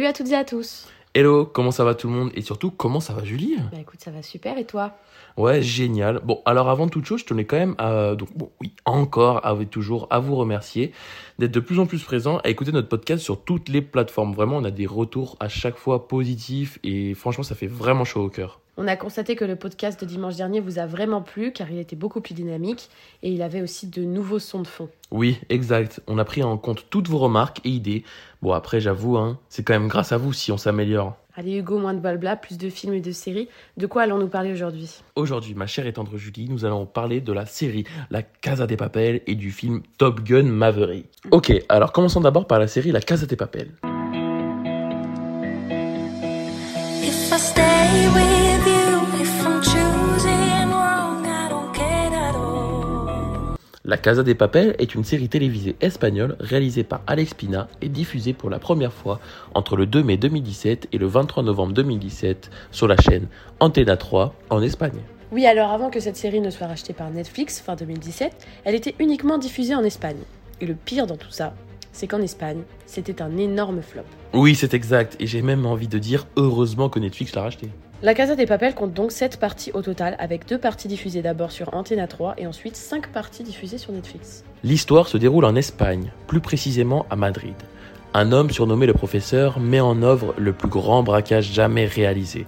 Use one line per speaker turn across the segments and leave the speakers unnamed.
Salut à toutes et à tous.
Hello, comment ça va tout le monde Et surtout, comment ça va Julie?
Bah écoute, ça va super et toi?
Ouais, génial. Bon, alors avant toute chose, je tenais quand même à, donc bon, oui, encore, à, toujours à vous remercier d'être de plus en plus présent à écouter notre podcast sur toutes les plateformes. Vraiment, on a des retours à chaque fois positifs et franchement, ça fait vraiment chaud au cœur.
On a constaté que le podcast de dimanche dernier vous a vraiment plu car il était beaucoup plus dynamique et il avait aussi de nouveaux sons de fond.
Oui, exact. On a pris en compte toutes vos remarques et idées. Bon, après, j'avoue, hein, c'est quand même grâce à vous si on s'améliore.
Allez Hugo, moins de blabla, plus de films et de séries. De quoi allons-nous parler aujourd'hui?
Aujourd'hui, ma chère et tendre Julie, nous allons parler de la série La Casa des Papel et du film Top Gun Maverick. Ok, alors commençons d'abord par la série La Casa des Papel. If I stay with La Casa des Papel est une série télévisée espagnole réalisée par Alex Pina et diffusée pour la première fois entre le 2 mai 2017 et le 23 novembre 2017 sur la chaîne Antena 3 en Espagne.
Oui, alors avant que cette série ne soit rachetée par Netflix fin 2017, elle était uniquement diffusée en Espagne. Et le pire dans tout ça, c'est qu'en Espagne, c'était un énorme flop.
Oui, c'est exact, et j'ai même envie de dire heureusement que Netflix l'a racheté.
La Casa des Papel compte donc 7 parties au total, avec 2 parties diffusées d'abord sur Antena 3 et ensuite 5 parties diffusées sur Netflix.
L'histoire se déroule en Espagne, plus précisément à Madrid. Un homme surnommé le professeur met en œuvre le plus grand braquage jamais réalisé.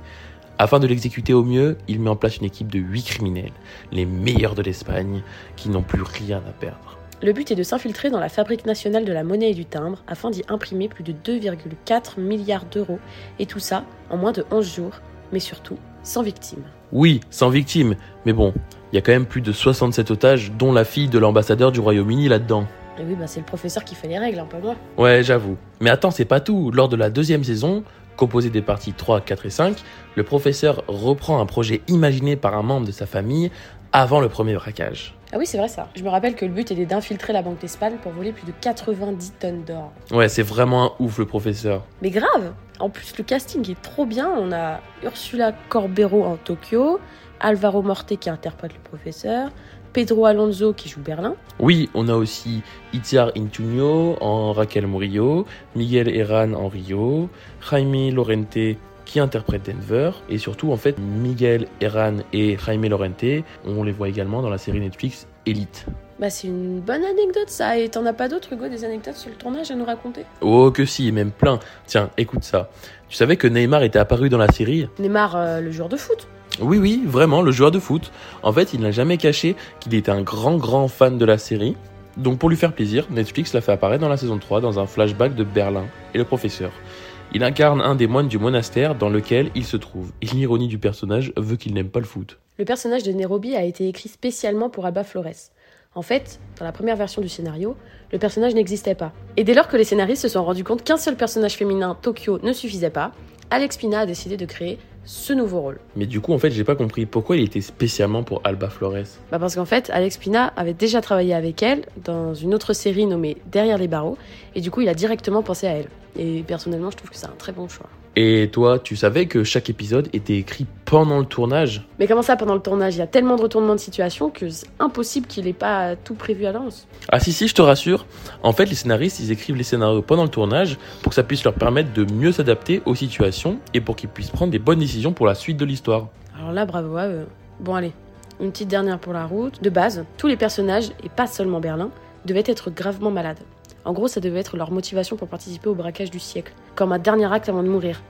Afin de l'exécuter au mieux, il met en place une équipe de 8 criminels, les meilleurs de l'Espagne, qui n'ont plus rien à perdre.
Le but est de s'infiltrer dans la Fabrique nationale de la monnaie et du timbre afin d'y imprimer plus de 2,4 milliards d'euros, et tout ça en moins de 11 jours, mais surtout sans victime.
Oui, sans victime, mais bon, il y a quand même plus de 67 otages, dont la fille de l'ambassadeur du Royaume-Uni là-dedans.
Et oui, bah c'est le professeur qui fait les règles, un peu moi.
Ouais, j'avoue. Mais attends, c'est pas tout. Lors de la deuxième saison, composée des parties 3, 4 et 5, le professeur reprend un projet imaginé par un membre de sa famille avant le premier braquage.
Ah oui, c'est vrai ça. Je me rappelle que le but était d'infiltrer la Banque d'Espagne pour voler plus de 90 tonnes d'or.
Ouais, c'est vraiment un ouf le professeur.
Mais grave En plus, le casting est trop bien. On a Ursula Corbero en Tokyo, Alvaro Morte qui interprète le professeur, Pedro Alonso qui joue Berlin.
Oui, on a aussi Itziar Intunio en Raquel Murillo, Miguel Herran en Rio, Jaime Lorente qui interprète Denver, et surtout en fait Miguel Herran et Jaime Lorente, on les voit également dans la série Netflix Elite.
Bah c'est une bonne anecdote ça, et t'en as pas d'autres Hugo, des anecdotes sur le tournage à nous raconter?
Oh que si, même plein. Tiens, écoute ça. Tu savais que Neymar était apparu dans la série?
Neymar, euh, le joueur de foot
Oui, oui, vraiment, le joueur de foot. En fait, il n'a jamais caché qu'il était un grand, grand fan de la série. Donc pour lui faire plaisir, Netflix l'a fait apparaître dans la saison 3 dans un flashback de Berlin et le professeur. Il incarne un des moines du monastère dans lequel il se trouve. Et l'ironie du personnage veut qu'il n'aime pas le foot.
Le personnage de Nairobi a été écrit spécialement pour Alba Flores. En fait, dans la première version du scénario, le personnage n'existait pas. Et dès lors que les scénaristes se sont rendus compte qu'un seul personnage féminin, Tokyo, ne suffisait pas, Alex Pina a décidé de créer ce nouveau rôle.
Mais du coup, en fait, j'ai pas compris pourquoi il était spécialement pour Alba Flores.
Bah parce qu'en fait, Alex Pina avait déjà travaillé avec elle dans une autre série nommée Derrière les barreaux, et du coup, il a directement pensé à elle. Et personnellement, je trouve que c'est un très bon choix.
Et toi, tu savais que chaque épisode était écrit pendant le tournage?
Mais comment ça, pendant le tournage? Il y a tellement de retournements de situation que c'est impossible qu'il ait pas tout prévu à l'avance.
Ah si si, je te rassure. En fait, les scénaristes, ils écrivent les scénarios pendant le tournage pour que ça puisse leur permettre de mieux s'adapter aux situations et pour qu'ils puissent prendre des bonnes décisions pour la suite de l'histoire.
Alors là, bravo à eux. Bon allez, une petite dernière pour la route. De base, tous les personnages, et pas seulement Berlin, devaient être gravement malades. En gros, ça devait être leur motivation pour participer au braquage du siècle, comme un dernier acte avant de mourir.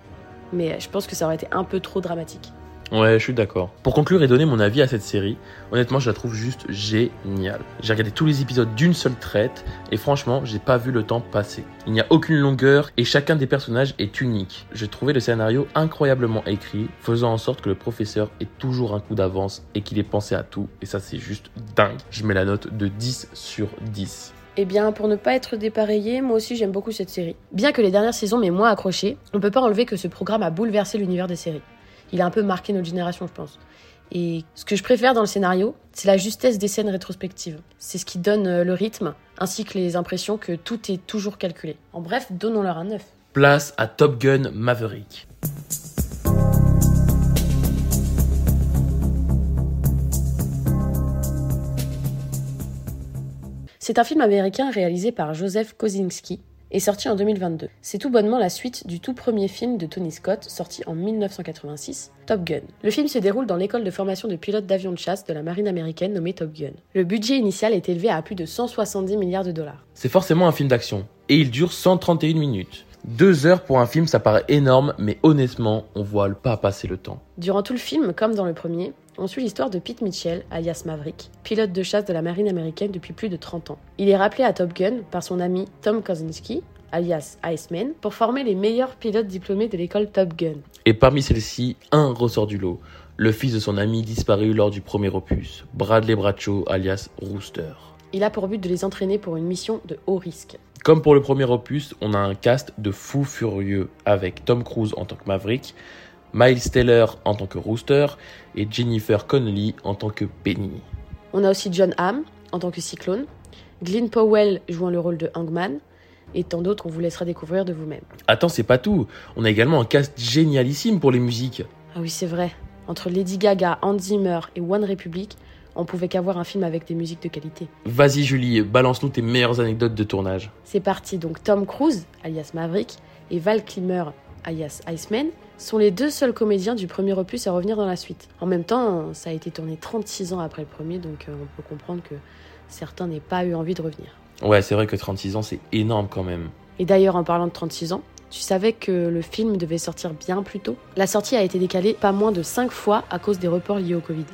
Mais je pense que ça aurait été un peu trop dramatique.
Ouais, je suis d'accord. Pour conclure et donner mon avis à cette série, honnêtement, je la trouve juste géniale. J'ai regardé tous les épisodes d'une seule traite et franchement, j'ai pas vu le temps passer. Il n'y a aucune longueur et chacun des personnages est unique. J'ai trouvé le scénario incroyablement écrit, faisant en sorte que le professeur ait toujours un coup d'avance et qu'il ait pensé à tout. Et ça, c'est juste dingue. Je mets la note de 10 sur 10.
Eh bien, pour ne pas être dépareillé, moi aussi j'aime beaucoup cette série. Bien que les dernières saisons m'aient moins accroché, on peut pas enlever que ce programme a bouleversé l'univers des séries. Il a un peu marqué notre génération, je pense. Et ce que je préfère dans le scénario, c'est la justesse des scènes rétrospectives. C'est ce qui donne euh, le rythme, ainsi que les impressions que tout est toujours calculé. En bref, donnons-leur un neuf.
Place à Top Gun Maverick.
C'est un film américain réalisé par Joseph Kosinski est sorti en 2022. C'est tout bonnement la suite du tout premier film de Tony Scott, sorti en 1986, Top Gun. Le film se déroule dans l'école de formation de pilotes d'avions de chasse de la marine américaine nommée Top Gun. Le budget initial est élevé à plus de 170 milliards de dollars.
C'est forcément un film d'action, et il dure 131 minutes. Deux heures pour un film, ça paraît énorme, mais honnêtement, on voit pas passer le temps.
Durant tout le film, comme dans le premier, on suit l'histoire de Pete Mitchell, alias Maverick, pilote de chasse de la marine américaine depuis plus de 30 ans. Il est rappelé à Top Gun par son ami Tom Kozinski, alias Iceman, pour former les meilleurs pilotes diplômés de l'école Top Gun.
Et parmi celles-ci, un ressort du lot. Le fils de son ami disparu lors du premier opus, Bradley Bradshaw, alias Rooster.
Il a pour but de les entraîner pour une mission de haut risque.
Comme pour le premier opus, on a un cast de fous furieux avec Tom Cruise en tant que Maverick, Miles Teller en tant que Rooster et Jennifer Connelly en tant que Penny.
On a aussi John Hamm en tant que Cyclone, Glyn Powell jouant le rôle de Hangman, et tant d'autres qu'on vous laissera découvrir de vous-même.
Attends, c'est pas tout. On a également un cast génialissime pour les musiques.
Ah oui, c'est vrai. Entre Lady Gaga, Hans Zimmer et One Republic, on pouvait qu'avoir un film avec des musiques de qualité.
Vas-y Julie, balance-nous tes meilleures anecdotes de tournage.
C'est parti, donc Tom Cruise, alias Maverick, et Val Kilmer, alias Iceman, sont les deux seuls comédiens du premier opus à revenir dans la suite. En même temps, ça a été tourné 36 ans après le premier, donc euh, on peut comprendre que certains n'aient pas eu envie de revenir.
Ouais, c'est vrai que 36 ans, c'est énorme quand même.
Et d'ailleurs, en parlant de 36 ans, tu savais que le film devait sortir bien plus tôt? La sortie a été décalée pas moins de 5 fois à cause des reports liés au Covid.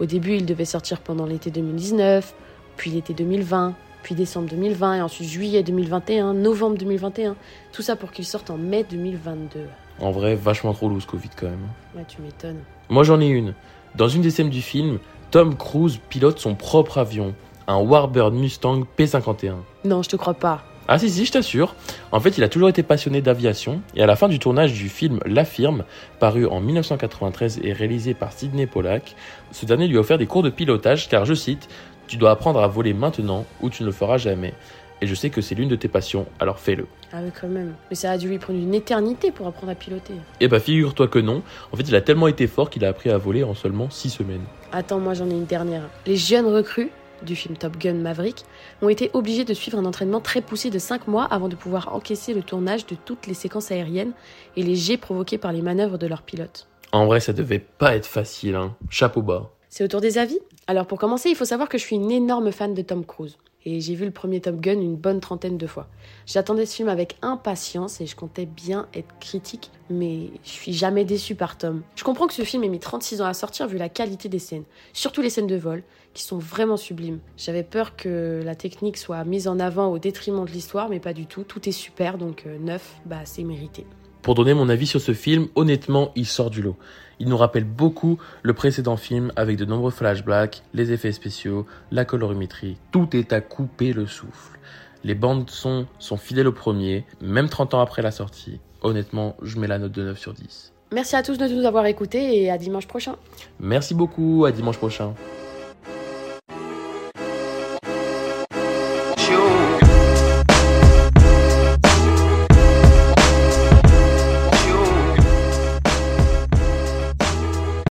Au début, il devait sortir pendant l'été 2019, puis l'été 2020, puis décembre 2020, et ensuite juillet 2021, novembre 2021. Tout ça pour qu'il sorte en mai 2022.
En vrai, vachement trop loose Covid quand même.
Ouais, tu m'étonnes.
Moi j'en ai une. Dans une des scènes du film, Tom Cruise pilote son propre avion, un Warbird Mustang P51.
Non, je te crois pas.
Ah si si, je t'assure. En fait, il a toujours été passionné d'aviation et à la fin du tournage du film La Firme, paru en 1993 et réalisé par Sidney Pollack, ce dernier lui a offert des cours de pilotage car, je cite, Tu dois apprendre à voler maintenant ou tu ne le feras jamais. Et je sais que c'est l'une de tes passions, alors fais-le.
Ah oui, quand même. Mais ça a dû lui prendre une éternité pour apprendre à piloter.
Eh bah figure-toi que non. En fait, il a tellement été fort qu'il a appris à voler en seulement 6 semaines.
Attends, moi j'en ai une dernière. Les jeunes recrues du film Top Gun Maverick ont été obligés de suivre un entraînement très poussé de 5 mois avant de pouvoir encaisser le tournage de toutes les séquences aériennes et les jets provoqués par les manœuvres de leurs pilotes.
En vrai, ça devait pas être facile, hein. Chapeau bas.
C'est autour des avis? Alors pour commencer, il faut savoir que je suis une énorme fan de Tom Cruise. Et j'ai vu le premier Top Gun une bonne trentaine de fois. J'attendais ce film avec impatience et je comptais bien être critique, mais je suis jamais déçu par Tom. Je comprends que ce film ait mis 36 ans à sortir vu la qualité des scènes, surtout les scènes de vol, qui sont vraiment sublimes. J'avais peur que la technique soit mise en avant au détriment de l'histoire, mais pas du tout. Tout est super, donc euh, neuf, bah c'est mérité.
Pour donner mon avis sur ce film, honnêtement, il sort du lot. Il nous rappelle beaucoup le précédent film avec de nombreux flashbacks, les effets spéciaux, la colorimétrie. Tout est à couper le souffle. Les bandes son sont fidèles au premier, même 30 ans après la sortie. Honnêtement, je mets la note de 9 sur 10.
Merci à tous de nous avoir écoutés et à dimanche prochain.
Merci beaucoup, à dimanche prochain.